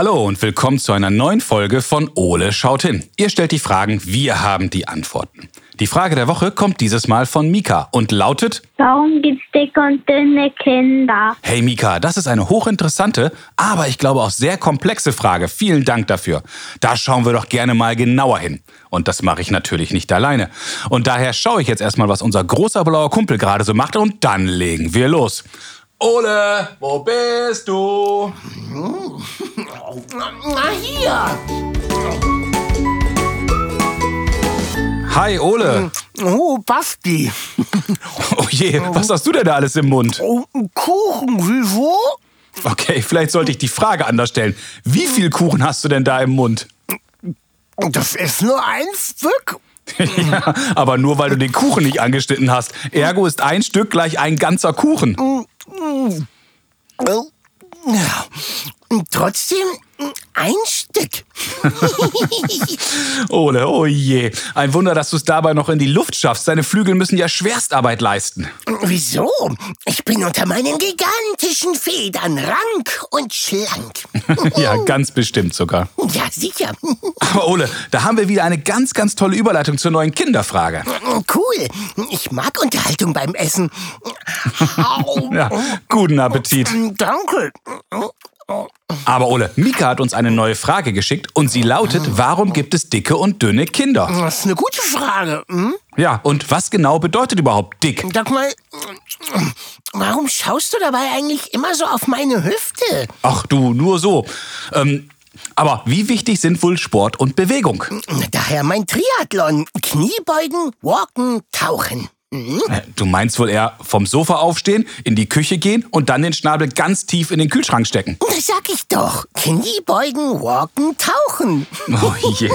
Hallo und willkommen zu einer neuen Folge von Ole schaut hin. Ihr stellt die Fragen, wir haben die Antworten. Die Frage der Woche kommt dieses Mal von Mika und lautet: Warum gibt's dicke und dünne Kinder? Hey Mika, das ist eine hochinteressante, aber ich glaube auch sehr komplexe Frage. Vielen Dank dafür. Da schauen wir doch gerne mal genauer hin. Und das mache ich natürlich nicht alleine. Und daher schaue ich jetzt erstmal, was unser großer blauer Kumpel gerade so macht und dann legen wir los. Ole, wo bist du? Na hier. Hi Ole. Oh, Basti. Oh je, was hast du denn da alles im Mund? Oh, Kuchen, wieso? Okay, vielleicht sollte ich die Frage anders stellen. Wie viel Kuchen hast du denn da im Mund? Das ist nur ein Stück. ja, aber nur weil du den Kuchen nicht angeschnitten hast. Ergo ist ein Stück gleich ein ganzer Kuchen. Ja. Trotzdem ein Stück. Ole, oh je. Ein Wunder, dass du es dabei noch in die Luft schaffst. Deine Flügel müssen ja Schwerstarbeit leisten. Wieso? Ich bin unter meinen gigantischen Federn rank und schlank. ja, ganz bestimmt sogar. Ja, sicher. Aber Ole, da haben wir wieder eine ganz, ganz tolle Überleitung zur neuen Kinderfrage. Cool. Ich mag Unterhaltung beim Essen. Ja, guten Appetit. Danke. Aber Ole, Mika hat uns eine neue Frage geschickt und sie lautet, warum gibt es dicke und dünne Kinder? Das ist eine gute Frage. Hm? Ja, und was genau bedeutet überhaupt dick? Sag mal, warum schaust du dabei eigentlich immer so auf meine Hüfte? Ach du, nur so. Ähm, aber wie wichtig sind wohl Sport und Bewegung? Daher mein Triathlon. Kniebeugen, walken, tauchen. Äh, Du meinst wohl eher vom Sofa aufstehen, in die Küche gehen und dann den Schnabel ganz tief in den Kühlschrank stecken. Das sag ich doch. Kniebeugen, walken, tauchen. Oh je.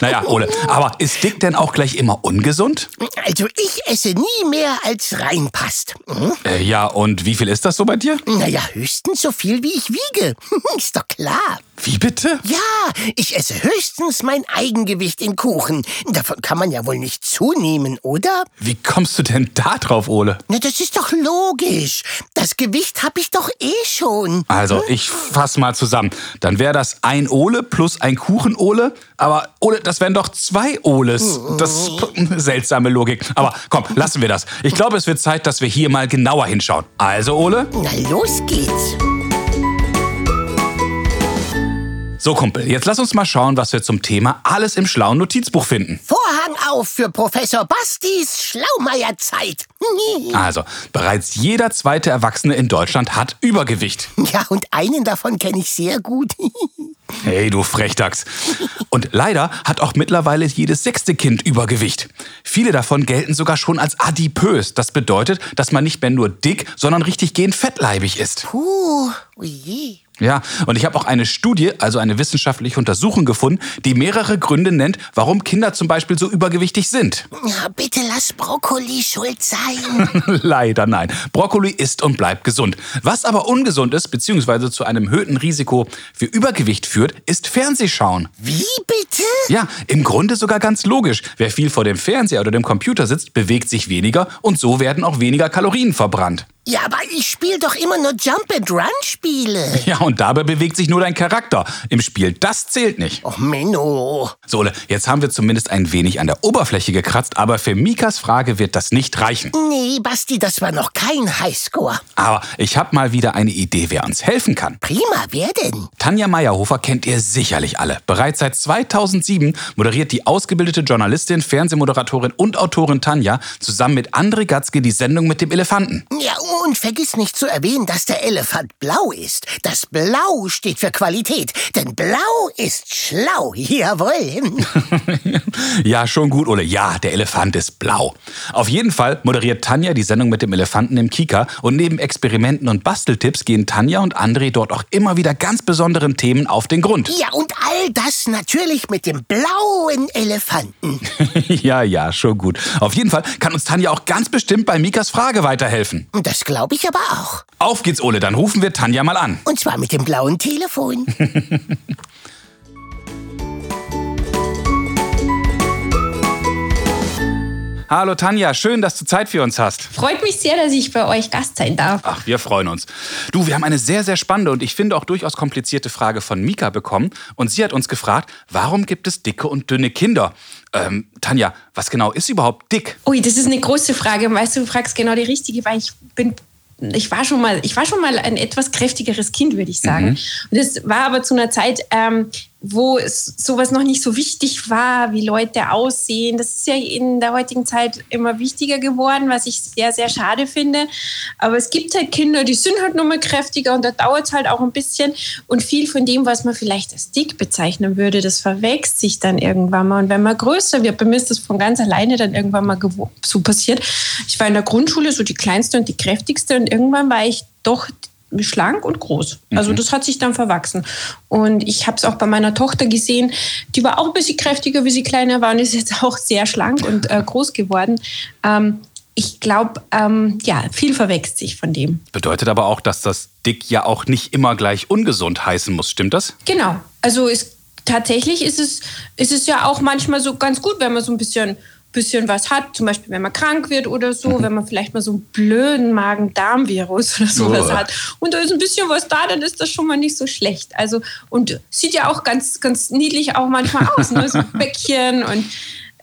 naja, Ole, aber ist dick denn auch gleich immer ungesund? Also ich esse nie mehr, als reinpasst. Hm? Äh, ja, und wie viel ist das so bei dir? Naja, höchstens so viel, wie ich wiege. Ist doch klar. Wie bitte? Ja, ich esse höchstens mein Eigengewicht in Kuchen. Davon kann man ja wohl nicht zunehmen, oder? Wie kommst du denn da drauf, Ole? Na, das ist doch logisch. Das Gewicht hab ich doch eh schon. Also, ich fass mal zusammen. Dann wäre das ein Ole plus ein Kuchen-Ole. Aber Ole, das wären doch zwei Oles. Das ist seltsame Logik. Aber komm, lassen wir das. Ich glaube, es wird Zeit, dass wir hier mal genauer hinschauen. Also, Ole? Na, los geht's. So, Kumpel, jetzt lass uns mal schauen, was wir zum Thema alles im schlauen Notizbuch finden. Vorhang auf für Professor Bastis Schlaumeierzeit. Also, bereits jeder zweite Erwachsene in Deutschland hat Übergewicht. Ja, und einen davon kenne ich sehr gut. Hey, du Frechdachs. Und leider hat auch mittlerweile jedes sechste Kind Übergewicht. Viele davon gelten sogar schon als adipös. Das bedeutet, dass man nicht mehr nur dick, sondern richtig gehend fettleibig ist. Puh, oje. Ja, und ich habe auch eine Studie, also eine wissenschaftliche Untersuchung gefunden, die mehrere Gründe nennt, warum Kinder zum Beispiel so übergewichtig sind. Ja, bitte lass Brokkoli schuld sein. Leider nein. Brokkoli ist und bleibt gesund. Was aber ungesund ist, beziehungsweise zu einem erhöhten Risiko für Übergewicht führt, ist Fernsehschauen. Wie bitte? Ja, im Grunde sogar ganz logisch. Wer viel vor dem Fernseher oder dem Computer sitzt, bewegt sich weniger und so werden auch weniger Kalorien verbrannt. Ja, aber ich spiele doch immer nur Jump-and-Run-Spiele. Ja, und dabei bewegt sich nur dein Charakter. Im Spiel, das zählt nicht. Och, Menno. So, Ole, jetzt haben wir zumindest ein wenig an der Oberfläche gekratzt, aber für Mikas Frage wird das nicht reichen. Nee, Basti, das war noch kein Highscore. Aber ich habe mal wieder eine Idee, wer uns helfen kann. Prima, wer denn? Tanja Meyerhofer kennt ihr sicherlich alle. Bereits seit 2007 moderiert die ausgebildete Journalistin, Fernsehmoderatorin und Autorin Tanja zusammen mit André Gatzke die Sendung mit dem Elefanten. Ja, und vergiss nicht zu erwähnen, dass der Elefant blau ist. Das Blau steht für Qualität, denn blau ist schlau. Jawohl. ja, schon gut, Ole. Ja, der Elefant ist blau. Auf jeden Fall moderiert Tanja die Sendung mit dem Elefanten im Kika und neben Experimenten und Basteltipps gehen Tanja und André dort auch immer wieder ganz besonderen Themen auf den Grund. Ja, und all das natürlich mit dem blauen Elefanten. ja, ja, schon gut. Auf jeden Fall kann uns Tanja auch ganz bestimmt bei Mikas Frage weiterhelfen. Das glaube ich aber auch. Auf geht's, Ole, dann rufen wir Tanja mal an. Und zwar mit dem blauen Telefon. Hallo Tanja, schön, dass du Zeit für uns hast. Freut mich sehr, dass ich bei euch Gast sein darf. Ach, wir freuen uns. Du, wir haben eine sehr, sehr spannende und ich finde auch durchaus komplizierte Frage von Mika bekommen. Und sie hat uns gefragt, warum gibt es dicke und dünne Kinder? Ähm, Tanja, was genau ist überhaupt dick? Ui, das ist eine große Frage. Weißt du, du fragst genau die richtige, weil ich bin ich war schon mal, ich war schon mal ein etwas kräftigeres Kind, würde ich sagen. Mhm. Und das war aber zu einer Zeit, ähm, wo sowas noch nicht so wichtig war, wie Leute aussehen. Das ist ja in der heutigen Zeit immer wichtiger geworden, was ich sehr, sehr schade finde. Aber es gibt halt Kinder, die sind halt nur mal kräftiger und da dauert es halt auch ein bisschen. Und viel von dem, was man vielleicht als dick bezeichnen würde, das verwächst sich dann irgendwann mal. Und wenn man größer wird, bei mir ist das von ganz alleine dann irgendwann mal so passiert. Ich war in der Grundschule so die kleinste und die kräftigste und irgendwann war ich doch schlank und groß. Also mhm. das hat sich dann verwachsen. Und ich habe es auch bei meiner Tochter gesehen, die war auch ein bisschen kräftiger, wie sie kleiner war und ist jetzt auch sehr schlank und äh, groß geworden. Ähm, ich glaube, ähm, ja, viel verwächst sich von dem. Bedeutet aber auch, dass das Dick ja auch nicht immer gleich ungesund heißen muss, stimmt das? Genau. Also es, tatsächlich ist es, ist es ja auch manchmal so ganz gut, wenn man so ein bisschen bisschen was hat, zum Beispiel wenn man krank wird oder so, mhm. wenn man vielleicht mal so einen blöden Magen-Darm-Virus oder sowas oh. hat und da ist ein bisschen was da, dann ist das schon mal nicht so schlecht. Also und sieht ja auch ganz, ganz niedlich auch manchmal aus, ne? so ein Bäckchen und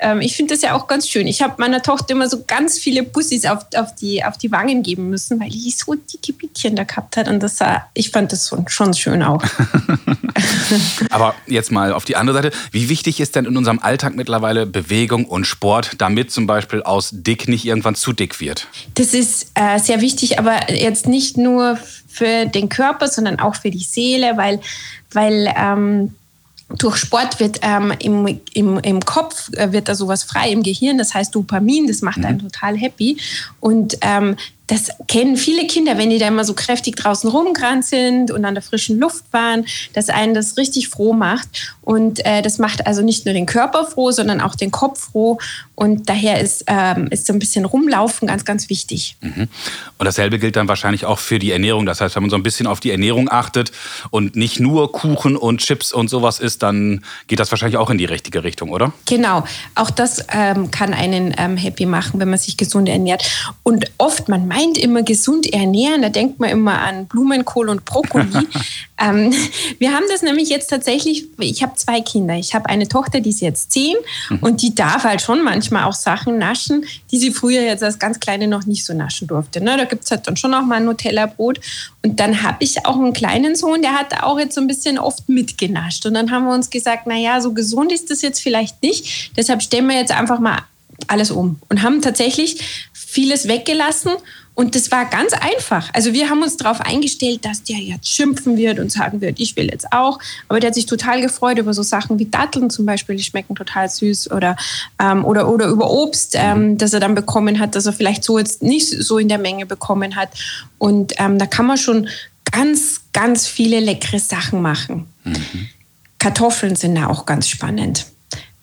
ähm, ich finde das ja auch ganz schön. Ich habe meiner Tochter immer so ganz viele Bussis auf, auf, die, auf die Wangen geben müssen, weil die so dicke Bäckchen da gehabt hat. Und das sah, ich fand das schon schön auch. Aber jetzt mal auf die andere Seite. Wie wichtig ist denn in unserem Alltag mittlerweile Bewegung und Sport, damit zum Beispiel aus dick nicht irgendwann zu dick wird? Das ist äh, sehr wichtig, aber jetzt nicht nur für den Körper, sondern auch für die Seele, weil, weil ähm, durch Sport wird ähm, im, im, im Kopf äh, wird da sowas frei im Gehirn, das heißt Dopamin, das macht einen mhm. total happy. Und ähm, das kennen viele Kinder, wenn die da immer so kräftig draußen rumgerannt sind und an der frischen Luft waren, dass einen das richtig froh macht. Und äh, das macht also nicht nur den Körper froh, sondern auch den Kopf froh. Und daher ist, ähm, ist so ein bisschen rumlaufen ganz, ganz wichtig. Mhm. Und dasselbe gilt dann wahrscheinlich auch für die Ernährung. Das heißt, wenn man so ein bisschen auf die Ernährung achtet und nicht nur Kuchen und Chips und sowas isst, dann geht das wahrscheinlich auch in die richtige Richtung, oder? Genau. Auch das ähm, kann einen ähm, happy machen, wenn man sich gesund ernährt. Und oft, man meint immer gesund ernähren, da denkt man immer an Blumenkohl und Brokkoli. ähm, wir haben das nämlich jetzt tatsächlich, ich habe zwei Kinder. Ich habe eine Tochter, die ist jetzt zehn mhm. und die darf halt schon manchmal manchmal auch Sachen naschen, die sie früher jetzt als ganz Kleine noch nicht so naschen durfte. Ne? Da gibt es halt dann schon auch mal ein Nutella-Brot. Und dann habe ich auch einen kleinen Sohn, der hat auch jetzt so ein bisschen oft mitgenascht. Und dann haben wir uns gesagt, naja, so gesund ist das jetzt vielleicht nicht. Deshalb stellen wir jetzt einfach mal alles um und haben tatsächlich vieles weggelassen und das war ganz einfach. Also wir haben uns darauf eingestellt, dass der jetzt schimpfen wird und sagen wird, ich will jetzt auch. Aber der hat sich total gefreut über so Sachen wie Datteln zum Beispiel, die schmecken total süß oder, ähm, oder, oder über Obst, ähm, das er dann bekommen hat, das er vielleicht so jetzt nicht so in der Menge bekommen hat. Und ähm, da kann man schon ganz, ganz viele leckere Sachen machen. Mhm. Kartoffeln sind da auch ganz spannend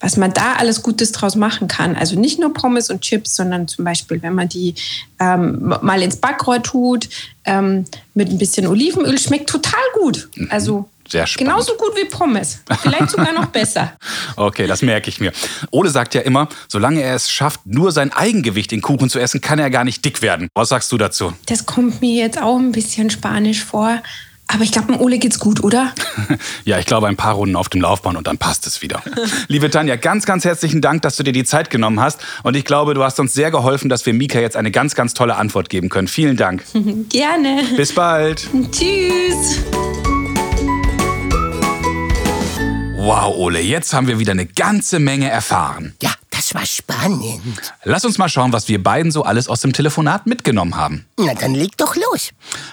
was man da alles Gutes draus machen kann. Also nicht nur Pommes und Chips, sondern zum Beispiel, wenn man die ähm, mal ins Backrohr tut, ähm, mit ein bisschen Olivenöl, schmeckt total gut. Mhm. Also sehr spannend. Genauso gut wie Pommes. Vielleicht sogar noch besser. Okay, das merke ich mir. Ole sagt ja immer, solange er es schafft, nur sein Eigengewicht in Kuchen zu essen, kann er gar nicht dick werden. Was sagst du dazu? Das kommt mir jetzt auch ein bisschen spanisch vor. Aber ich glaube, dem Ole geht's gut, oder? ja, ich glaube, ein paar Runden auf dem Laufbahn und dann passt es wieder. Liebe Tanja, ganz, ganz herzlichen Dank, dass du dir die Zeit genommen hast. Und ich glaube, du hast uns sehr geholfen, dass wir Mika jetzt eine ganz, ganz tolle Antwort geben können. Vielen Dank. Gerne. Bis bald. Tschüss. Wow, Ole, jetzt haben wir wieder eine ganze Menge erfahren. Ja, das war spannend. Lass uns mal schauen, was wir beiden so alles aus dem Telefonat mitgenommen haben. Na, dann leg doch los.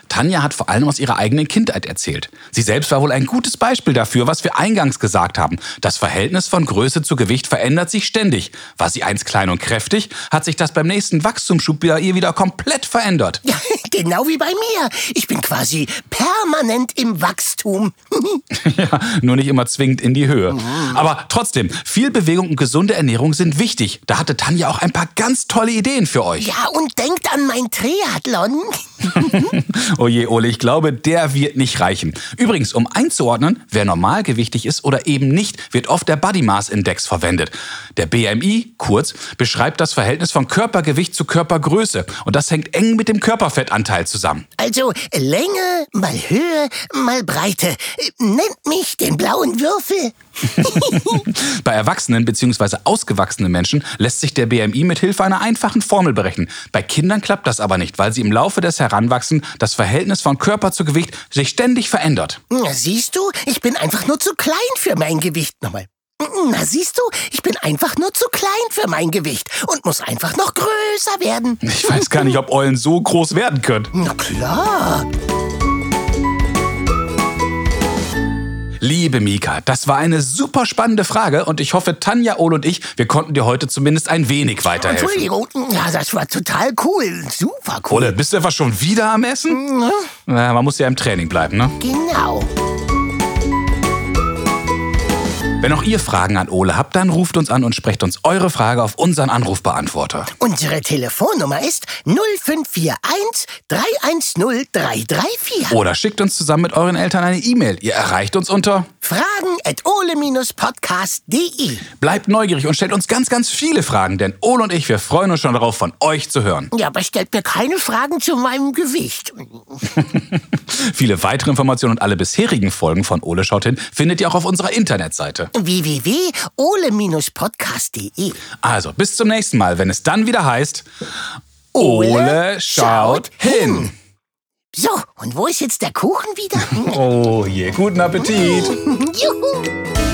Tanja hat vor allem aus ihrer eigenen Kindheit erzählt. Sie selbst war wohl ein gutes Beispiel dafür, was wir eingangs gesagt haben. Das Verhältnis von Größe zu Gewicht verändert sich ständig. War sie einst klein und kräftig, hat sich das beim nächsten Wachstumsschub bei ihr wieder komplett verändert. Ja, genau wie bei mir. Ich bin quasi permanent im Wachstum. ja, nur nicht immer zwingend in die Höhe. Mhm. Aber trotzdem, viel Bewegung und gesunde Ernährung sind wichtig wichtig, da hatte Tanja auch ein paar ganz tolle Ideen für euch. Ja, und denkt an mein Triathlon. Oh je, Ole, ich glaube, der wird nicht reichen. Übrigens, um einzuordnen, wer normalgewichtig ist oder eben nicht, wird oft der Body Mass Index verwendet. Der BMI, kurz, beschreibt das Verhältnis von Körpergewicht zu Körpergröße. Und das hängt eng mit dem Körperfettanteil zusammen. Also Länge mal Höhe mal Breite. Nennt mich den blauen Würfel. Bei erwachsenen bzw. ausgewachsenen Menschen lässt sich der BMI mit Hilfe einer einfachen Formel berechnen. Bei Kindern klappt das aber nicht, weil sie im Laufe des Heranwachsens das Verhältnis von Körper zu Gewicht sich ständig verändert. Na, siehst du, ich bin einfach nur zu klein für mein Gewicht. Nochmal. Na, siehst du, ich bin einfach nur zu klein für mein Gewicht und muss einfach noch größer werden. Ich weiß gar nicht, ob Eulen so groß werden können. Na klar. Liebe Mika, das war eine super spannende Frage und ich hoffe, Tanja, Ole und ich, wir konnten dir heute zumindest ein wenig weiterhelfen. Entschuldigung, ja, das war total cool. Super cool. Ole, bist du etwa schon wieder am Essen? Ja, Na, man muss ja im Training bleiben, ne? genau. Wenn auch ihr Fragen an Ole habt, dann ruft uns an und sprecht uns eure Frage auf unseren Anrufbeantworter. Unsere Telefonnummer ist 0541 310 334. Oder schickt uns zusammen mit euren Eltern eine E-Mail. Ihr erreicht uns unter. Fragen at ole-podcast.de. Bleibt neugierig und stellt uns ganz, ganz viele Fragen, denn Ole und ich, wir freuen uns schon darauf, von euch zu hören. Ja, aber stellt mir keine Fragen zu meinem Gewicht. Viele weitere Informationen und alle bisherigen Folgen von Ole schaut hin findet ihr auch auf unserer Internetseite. www.ole-podcast.de. Also, bis zum nächsten Mal, wenn es dann wieder heißt. Ole schaut hin. So, und wo ist jetzt der Kuchen wieder? Oh je, guten Appetit. Juhu.